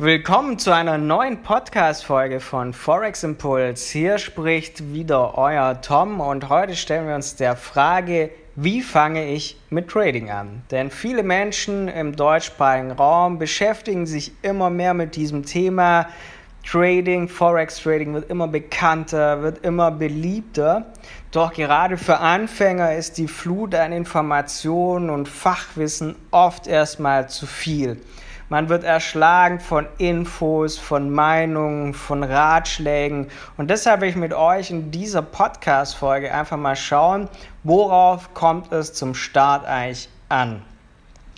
Willkommen zu einer neuen Podcast-Folge von Forex Impuls. Hier spricht wieder euer Tom und heute stellen wir uns der Frage, wie fange ich mit Trading an? Denn viele Menschen im deutschsprachigen Raum beschäftigen sich immer mehr mit diesem Thema. Trading, Forex Trading wird immer bekannter, wird immer beliebter. Doch gerade für Anfänger ist die Flut an Informationen und Fachwissen oft erstmal zu viel. Man wird erschlagen von Infos, von Meinungen, von Ratschlägen. Und deshalb will ich mit euch in dieser Podcast-Folge einfach mal schauen, worauf kommt es zum Start eigentlich an.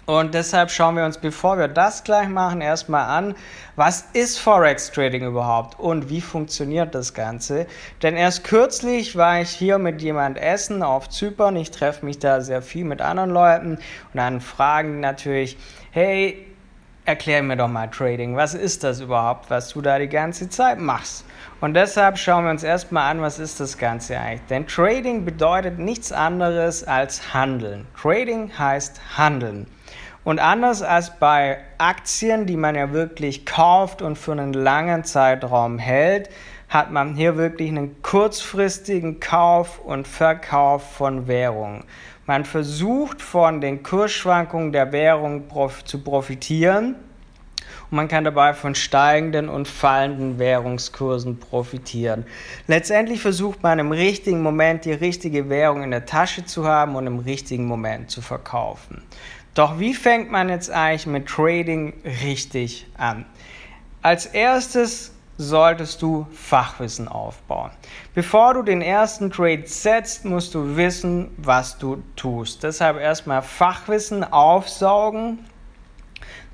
Und deshalb schauen wir uns, bevor wir das gleich machen, erstmal an, was ist Forex Trading überhaupt und wie funktioniert das Ganze? Denn erst kürzlich war ich hier mit jemand essen auf Zypern. Ich treffe mich da sehr viel mit anderen Leuten und dann fragen natürlich, hey, erklär mir doch mal Trading. Was ist das überhaupt, was du da die ganze Zeit machst? Und deshalb schauen wir uns erstmal an, was ist das Ganze eigentlich. Denn Trading bedeutet nichts anderes als Handeln. Trading heißt Handeln. Und anders als bei Aktien, die man ja wirklich kauft und für einen langen Zeitraum hält, hat man hier wirklich einen kurzfristigen Kauf und Verkauf von Währungen. Man versucht von den Kursschwankungen der Währung prof zu profitieren und man kann dabei von steigenden und fallenden Währungskursen profitieren. Letztendlich versucht man im richtigen Moment die richtige Währung in der Tasche zu haben und im richtigen Moment zu verkaufen. Doch wie fängt man jetzt eigentlich mit Trading richtig an? Als erstes solltest du Fachwissen aufbauen. Bevor du den ersten Trade setzt, musst du wissen, was du tust. Deshalb erstmal Fachwissen aufsaugen,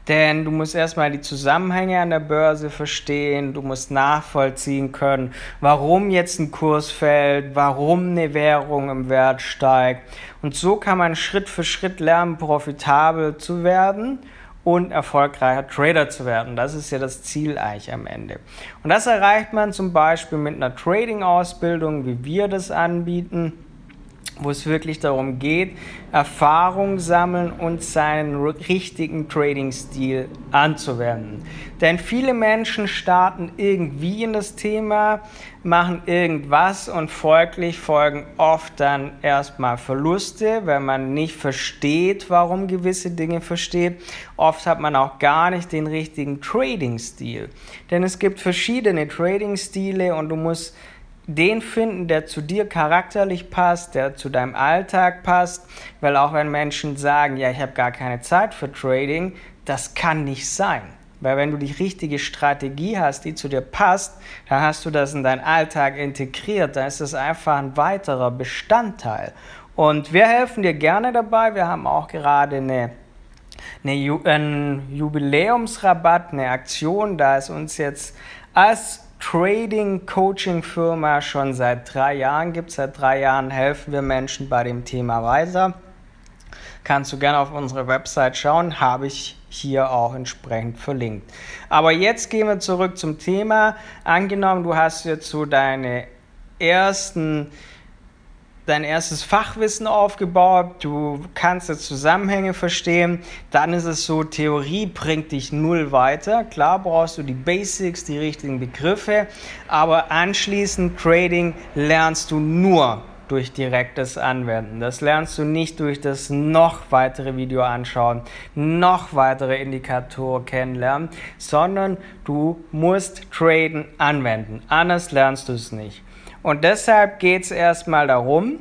denn du musst erstmal die Zusammenhänge an der Börse verstehen, du musst nachvollziehen können, warum jetzt ein Kurs fällt, warum eine Währung im Wert steigt. Und so kann man Schritt für Schritt lernen, profitabel zu werden und erfolgreicher Trader zu werden. Das ist ja das Ziel eigentlich am Ende. Und das erreicht man zum Beispiel mit einer Trading-Ausbildung, wie wir das anbieten wo es wirklich darum geht, Erfahrung sammeln und seinen richtigen Trading-Stil anzuwenden. Denn viele Menschen starten irgendwie in das Thema, machen irgendwas und folglich folgen oft dann erstmal Verluste, wenn man nicht versteht, warum gewisse Dinge versteht. Oft hat man auch gar nicht den richtigen Trading-Stil. Denn es gibt verschiedene Trading-Stile und du musst den finden, der zu dir charakterlich passt, der zu deinem Alltag passt, weil auch wenn Menschen sagen, ja, ich habe gar keine Zeit für Trading, das kann nicht sein. Weil wenn du die richtige Strategie hast, die zu dir passt, dann hast du das in deinen Alltag integriert, dann ist das einfach ein weiterer Bestandteil. Und wir helfen dir gerne dabei. Wir haben auch gerade eine, eine Ju einen Jubiläumsrabatt, eine Aktion, da es uns jetzt als Trading-Coaching-Firma schon seit drei Jahren gibt. Seit drei Jahren helfen wir Menschen bei dem Thema weiter. Kannst du gerne auf unsere Website schauen, habe ich hier auch entsprechend verlinkt. Aber jetzt gehen wir zurück zum Thema. Angenommen, du hast jetzt so deine ersten dein erstes Fachwissen aufgebaut, du kannst jetzt Zusammenhänge verstehen, dann ist es so, Theorie bringt dich null weiter. Klar brauchst du die Basics, die richtigen Begriffe, aber anschließend Trading lernst du nur durch direktes Anwenden. Das lernst du nicht durch das noch weitere Video anschauen, noch weitere Indikatoren kennenlernen, sondern du musst Traden anwenden. Anders lernst du es nicht. Und deshalb geht es erstmal darum,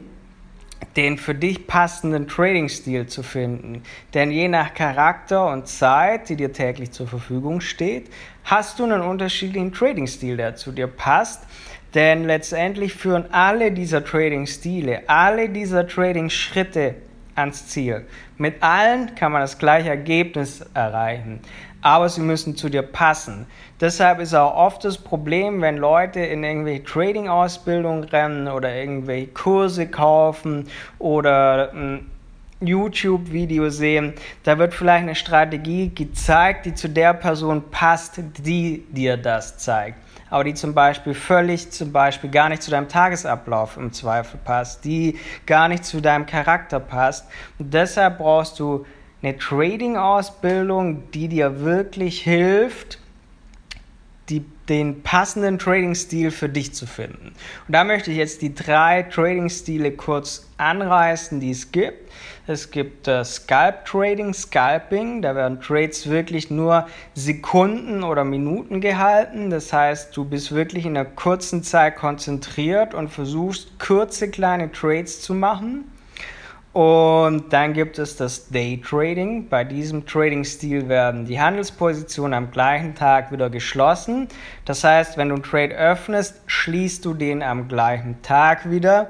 den für dich passenden Trading-Stil zu finden. Denn je nach Charakter und Zeit, die dir täglich zur Verfügung steht, hast du einen unterschiedlichen Trading-Stil, der zu dir passt. Denn letztendlich führen alle dieser Trading-Stile, alle dieser Trading-Schritte ans Ziel. Mit allen kann man das gleiche Ergebnis erreichen aber sie müssen zu dir passen. Deshalb ist auch oft das Problem, wenn Leute in irgendwelche Trading-Ausbildungen rennen oder irgendwelche Kurse kaufen oder ein YouTube-Video sehen, da wird vielleicht eine Strategie gezeigt, die zu der Person passt, die dir das zeigt aber die zum Beispiel völlig, zum Beispiel gar nicht zu deinem Tagesablauf im Zweifel passt, die gar nicht zu deinem Charakter passt. Und deshalb brauchst du eine Trading-Ausbildung, die dir wirklich hilft, die, den passenden Trading-Stil für dich zu finden. Und da möchte ich jetzt die drei Trading-Stile kurz anreißen, die es gibt. Es gibt äh, Scalp Trading, Scalping, da werden Trades wirklich nur Sekunden oder Minuten gehalten. Das heißt, du bist wirklich in einer kurzen Zeit konzentriert und versuchst kurze kleine Trades zu machen. Und dann gibt es das Day Trading. Bei diesem Trading-Stil werden die Handelspositionen am gleichen Tag wieder geschlossen. Das heißt, wenn du einen Trade öffnest, schließt du den am gleichen Tag wieder,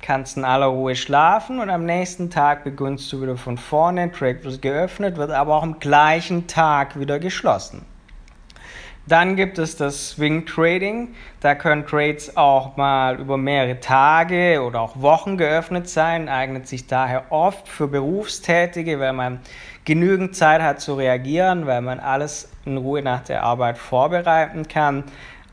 kannst in aller Ruhe schlafen und am nächsten Tag beginnst du wieder von vorne. Trade wird geöffnet, wird aber auch am gleichen Tag wieder geschlossen. Dann gibt es das Swing Trading. Da können Trades auch mal über mehrere Tage oder auch Wochen geöffnet sein. Eignet sich daher oft für Berufstätige, weil man genügend Zeit hat zu reagieren, weil man alles in Ruhe nach der Arbeit vorbereiten kann.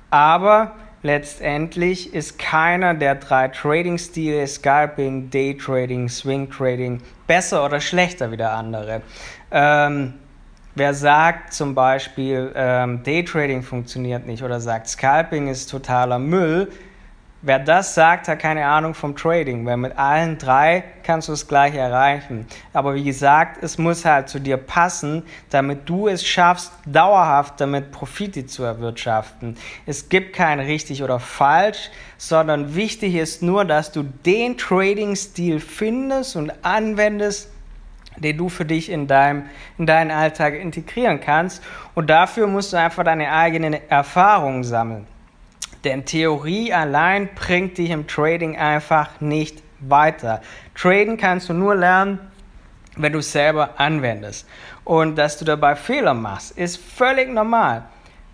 Aber letztendlich ist keiner der drei Trading-Stile, Scalping, Day Trading, Swing Trading, besser oder schlechter wie der andere. Ähm, Wer sagt zum Beispiel, ähm, Daytrading funktioniert nicht oder sagt, Scalping ist totaler Müll, wer das sagt, hat keine Ahnung vom Trading, weil mit allen drei kannst du das gleiche erreichen. Aber wie gesagt, es muss halt zu dir passen, damit du es schaffst, dauerhaft damit Profite zu erwirtschaften. Es gibt kein richtig oder falsch, sondern wichtig ist nur, dass du den Trading-Stil findest und anwendest, den du für dich in, deinem, in deinen Alltag integrieren kannst. Und dafür musst du einfach deine eigenen Erfahrungen sammeln. Denn Theorie allein bringt dich im Trading einfach nicht weiter. Traden kannst du nur lernen, wenn du es selber anwendest. Und dass du dabei Fehler machst, ist völlig normal.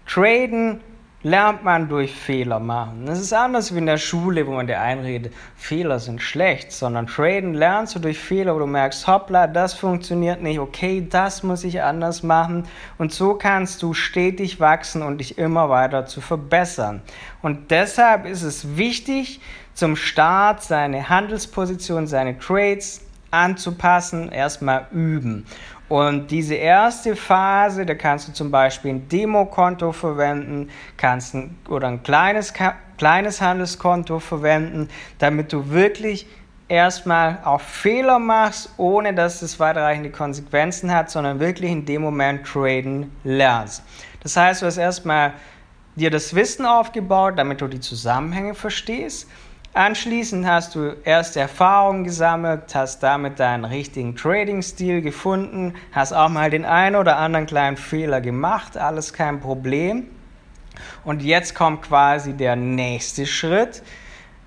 Traden lernt man durch Fehler machen. Das ist anders wie in der Schule, wo man dir einredet, Fehler sind schlecht, sondern Traden lernst du durch Fehler, wo du merkst, hoppla, das funktioniert nicht, okay, das muss ich anders machen. Und so kannst du stetig wachsen und dich immer weiter zu verbessern. Und deshalb ist es wichtig, zum Start seine Handelsposition, seine Trades anzupassen, erstmal üben. Und diese erste Phase, da kannst du zum Beispiel ein Demokonto verwenden, kannst ein, oder ein kleines, kleines Handelskonto verwenden, damit du wirklich erstmal auch Fehler machst, ohne dass es weiterreichende Konsequenzen hat, sondern wirklich in dem Moment traden lernst. Das heißt, du hast erstmal dir das Wissen aufgebaut, damit du die Zusammenhänge verstehst. Anschließend hast du erste Erfahrungen gesammelt, hast damit deinen richtigen Trading-Stil gefunden, hast auch mal den einen oder anderen kleinen Fehler gemacht, alles kein Problem. Und jetzt kommt quasi der nächste Schritt.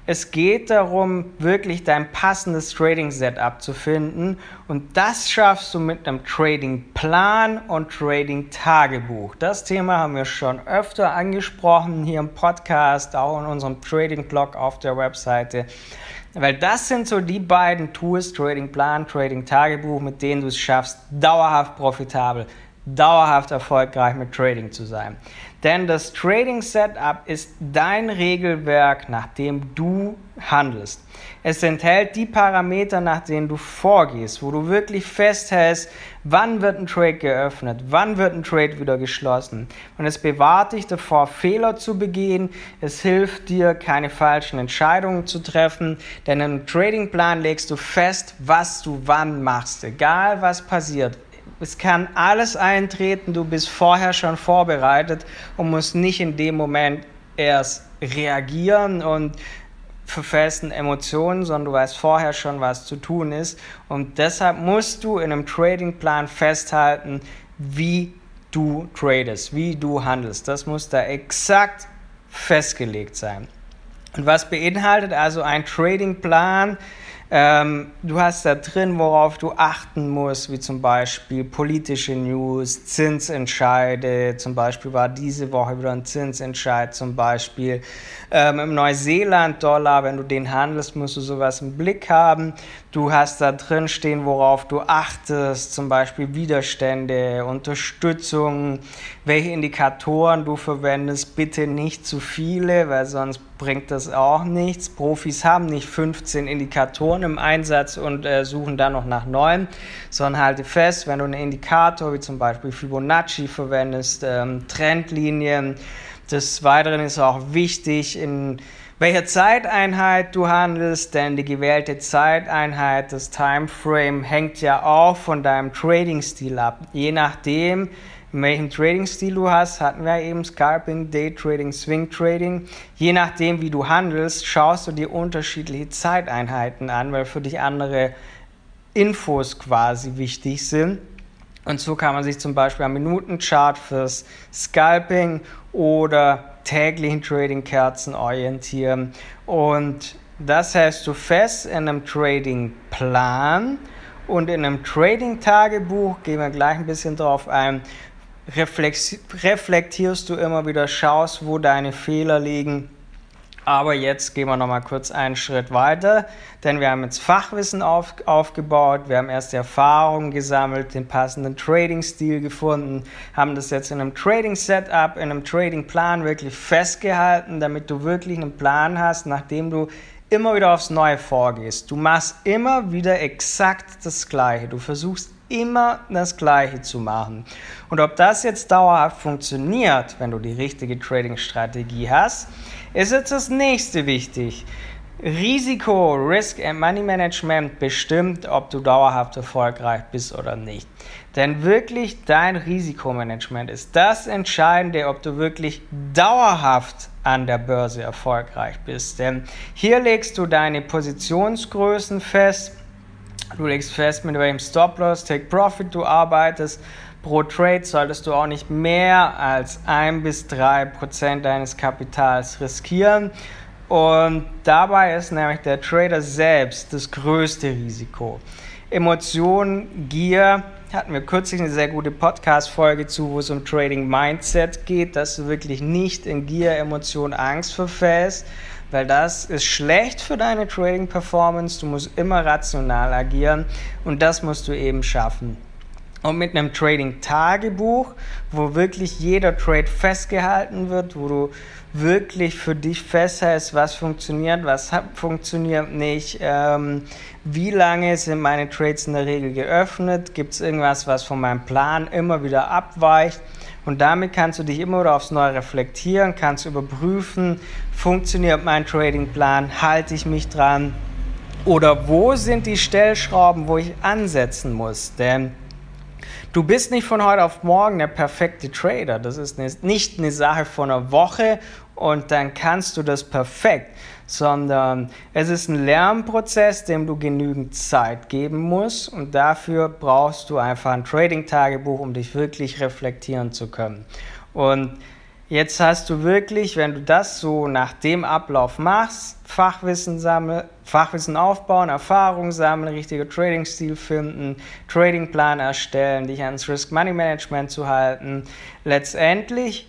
Es geht darum, wirklich dein passendes Trading-Setup zu finden und das schaffst du mit einem Trading-Plan und Trading-Tagebuch. Das Thema haben wir schon öfter angesprochen hier im Podcast, auch in unserem Trading-Blog auf der Webseite. Weil das sind so die beiden Tools, Trading-Plan, Trading-Tagebuch, mit denen du es schaffst, dauerhaft profitabel dauerhaft erfolgreich mit Trading zu sein. Denn das Trading Setup ist dein Regelwerk, nach dem du handelst. Es enthält die Parameter, nach denen du vorgehst, wo du wirklich festhältst, wann wird ein Trade geöffnet, wann wird ein Trade wieder geschlossen. Und es bewahrt dich davor, Fehler zu begehen. Es hilft dir, keine falschen Entscheidungen zu treffen. Denn im Tradingplan legst du fest, was du wann machst, egal was passiert es kann alles eintreten, du bist vorher schon vorbereitet und musst nicht in dem Moment erst reagieren und verfällst Emotionen, sondern du weißt vorher schon, was zu tun ist. Und deshalb musst du in einem Tradingplan festhalten, wie du tradest, wie du handelst. Das muss da exakt festgelegt sein. Und was beinhaltet also ein Tradingplan? Ähm, du hast da drin, worauf du achten musst, wie zum Beispiel politische News, Zinsentscheide. Zum Beispiel war diese Woche wieder ein Zinsentscheid. Zum Beispiel ähm, im Neuseeland-Dollar, wenn du den handelst, musst du sowas im Blick haben. Du hast da drin stehen, worauf du achtest, zum Beispiel Widerstände, Unterstützung, welche Indikatoren du verwendest. Bitte nicht zu viele, weil sonst bringt das auch nichts. Profis haben nicht 15 Indikatoren im Einsatz und äh, suchen dann noch nach neuen, sondern halte fest, wenn du einen Indikator wie zum Beispiel Fibonacci verwendest, ähm, Trendlinien. Des Weiteren ist auch wichtig, in welcher Zeiteinheit du handelst, denn die gewählte Zeiteinheit, das Timeframe, hängt ja auch von deinem Trading-Stil ab. Je nachdem, in welchem Trading-Stil du hast, hatten wir eben Scalping, Day Trading, Swing Trading. Je nachdem, wie du handelst, schaust du dir unterschiedliche Zeiteinheiten an, weil für dich andere Infos quasi wichtig sind. Und so kann man sich zum Beispiel am Minutenchart fürs Scalping oder täglichen Trading-Kerzen orientieren. Und das hältst du fest in einem Trading-Plan und in einem Trading-Tagebuch, gehen wir gleich ein bisschen drauf ein, reflektierst du immer wieder, schaust, wo deine Fehler liegen aber jetzt gehen wir noch mal kurz einen Schritt weiter, denn wir haben jetzt Fachwissen auf, aufgebaut, wir haben erste Erfahrungen gesammelt, den passenden Trading-Stil gefunden, haben das jetzt in einem Trading-Setup, in einem Trading-Plan wirklich festgehalten, damit du wirklich einen Plan hast, nachdem du immer wieder aufs Neue vorgehst. Du machst immer wieder exakt das Gleiche. Du versuchst immer das Gleiche zu machen. Und ob das jetzt dauerhaft funktioniert, wenn du die richtige Trading-Strategie hast, ist jetzt das nächste wichtig. Risiko, Risk and Money Management bestimmt, ob du dauerhaft erfolgreich bist oder nicht. Denn wirklich dein Risikomanagement ist das Entscheidende, ob du wirklich dauerhaft an der Börse erfolgreich bist. Denn hier legst du deine Positionsgrößen fest, du legst fest, mit welchem Stop-Loss, Take-Profit du arbeitest Pro Trade solltest du auch nicht mehr als 1 bis 3 Prozent deines Kapitals riskieren. Und dabei ist nämlich der Trader selbst das größte Risiko. Emotionen, Gier, hatten wir kürzlich eine sehr gute Podcast-Folge zu, wo es um Trading Mindset geht, dass du wirklich nicht in Gier, Emotionen, Angst verfällst, weil das ist schlecht für deine Trading Performance. Du musst immer rational agieren und das musst du eben schaffen und mit einem Trading-Tagebuch, wo wirklich jeder Trade festgehalten wird, wo du wirklich für dich festhältst, was funktioniert, was funktioniert nicht, ähm, wie lange sind meine Trades in der Regel geöffnet, gibt es irgendwas, was von meinem Plan immer wieder abweicht. Und damit kannst du dich immer wieder aufs Neue reflektieren, kannst überprüfen, funktioniert mein Tradingplan, halte ich mich dran oder wo sind die Stellschrauben, wo ich ansetzen muss. Denn Du bist nicht von heute auf morgen der perfekte Trader. Das ist nicht eine Sache von einer Woche und dann kannst du das perfekt, sondern es ist ein Lernprozess, dem du genügend Zeit geben musst und dafür brauchst du einfach ein Trading-Tagebuch, um dich wirklich reflektieren zu können. Und Jetzt hast du wirklich, wenn du das so nach dem Ablauf machst, Fachwissen sammeln, Fachwissen aufbauen, Erfahrung sammeln, richtiger Trading-Stil finden, Tradingplan erstellen, dich ans Risk-Money-Management zu halten. Letztendlich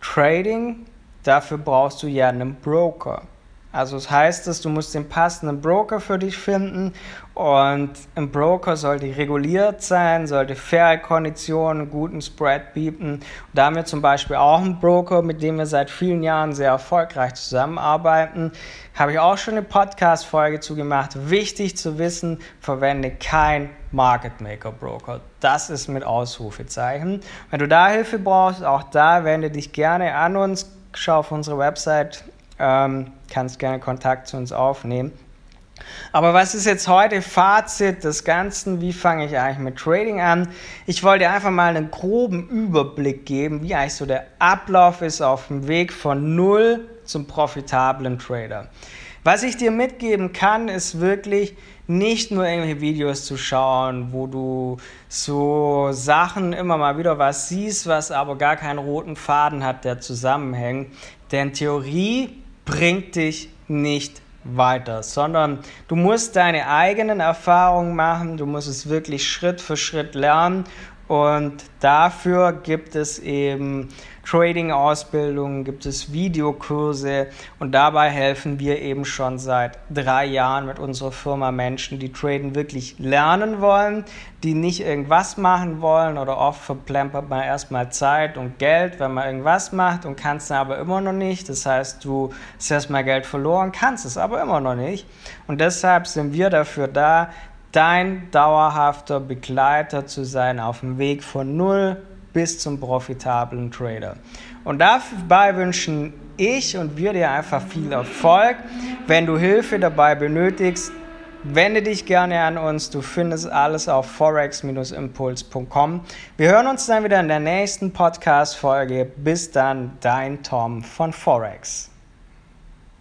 Trading, dafür brauchst du ja einen Broker. Also das heißt es, du musst den passenden Broker für dich finden und ein Broker sollte reguliert sein, sollte faire Konditionen, guten Spread bieten. Und da haben wir zum Beispiel auch einen Broker, mit dem wir seit vielen Jahren sehr erfolgreich zusammenarbeiten. Habe ich auch schon eine Podcast-Folge zu gemacht. Wichtig zu wissen, verwende kein Market Maker Broker. Das ist mit Ausrufezeichen. Wenn du da Hilfe brauchst, auch da wende dich gerne an uns. Schau auf unsere Website ähm, kannst gerne Kontakt zu uns aufnehmen. Aber was ist jetzt heute Fazit des Ganzen? Wie fange ich eigentlich mit Trading an? Ich wollte einfach mal einen groben Überblick geben, wie eigentlich so der Ablauf ist auf dem Weg von Null zum profitablen Trader. Was ich dir mitgeben kann, ist wirklich nicht nur irgendwelche Videos zu schauen, wo du so Sachen immer mal wieder was siehst, was aber gar keinen roten Faden hat, der zusammenhängt. Denn Theorie bringt dich nicht weiter, sondern du musst deine eigenen Erfahrungen machen, du musst es wirklich Schritt für Schritt lernen Und dafür gibt es eben Trading-Ausbildungen, gibt es Videokurse und dabei helfen wir eben schon seit drei Jahren mit unserer Firma Menschen, die Traden wirklich lernen wollen, die nicht irgendwas machen wollen oder oft verplempert man erstmal Zeit und Geld, wenn man irgendwas macht und kann es aber immer noch nicht. Das heißt, du hast erstmal Geld verloren, kannst es aber immer noch nicht. Und deshalb sind wir dafür da, dein dauerhafter Begleiter zu sein auf dem Weg von null bis zum profitablen Trader. Und dabei wünschen ich und wir dir einfach viel Erfolg. Wenn du Hilfe dabei benötigst, wende dich gerne an uns. Du findest alles auf forex-impuls.com. Wir hören uns dann wieder in der nächsten Podcast-Folge. Bis dann, dein Tom von Forex.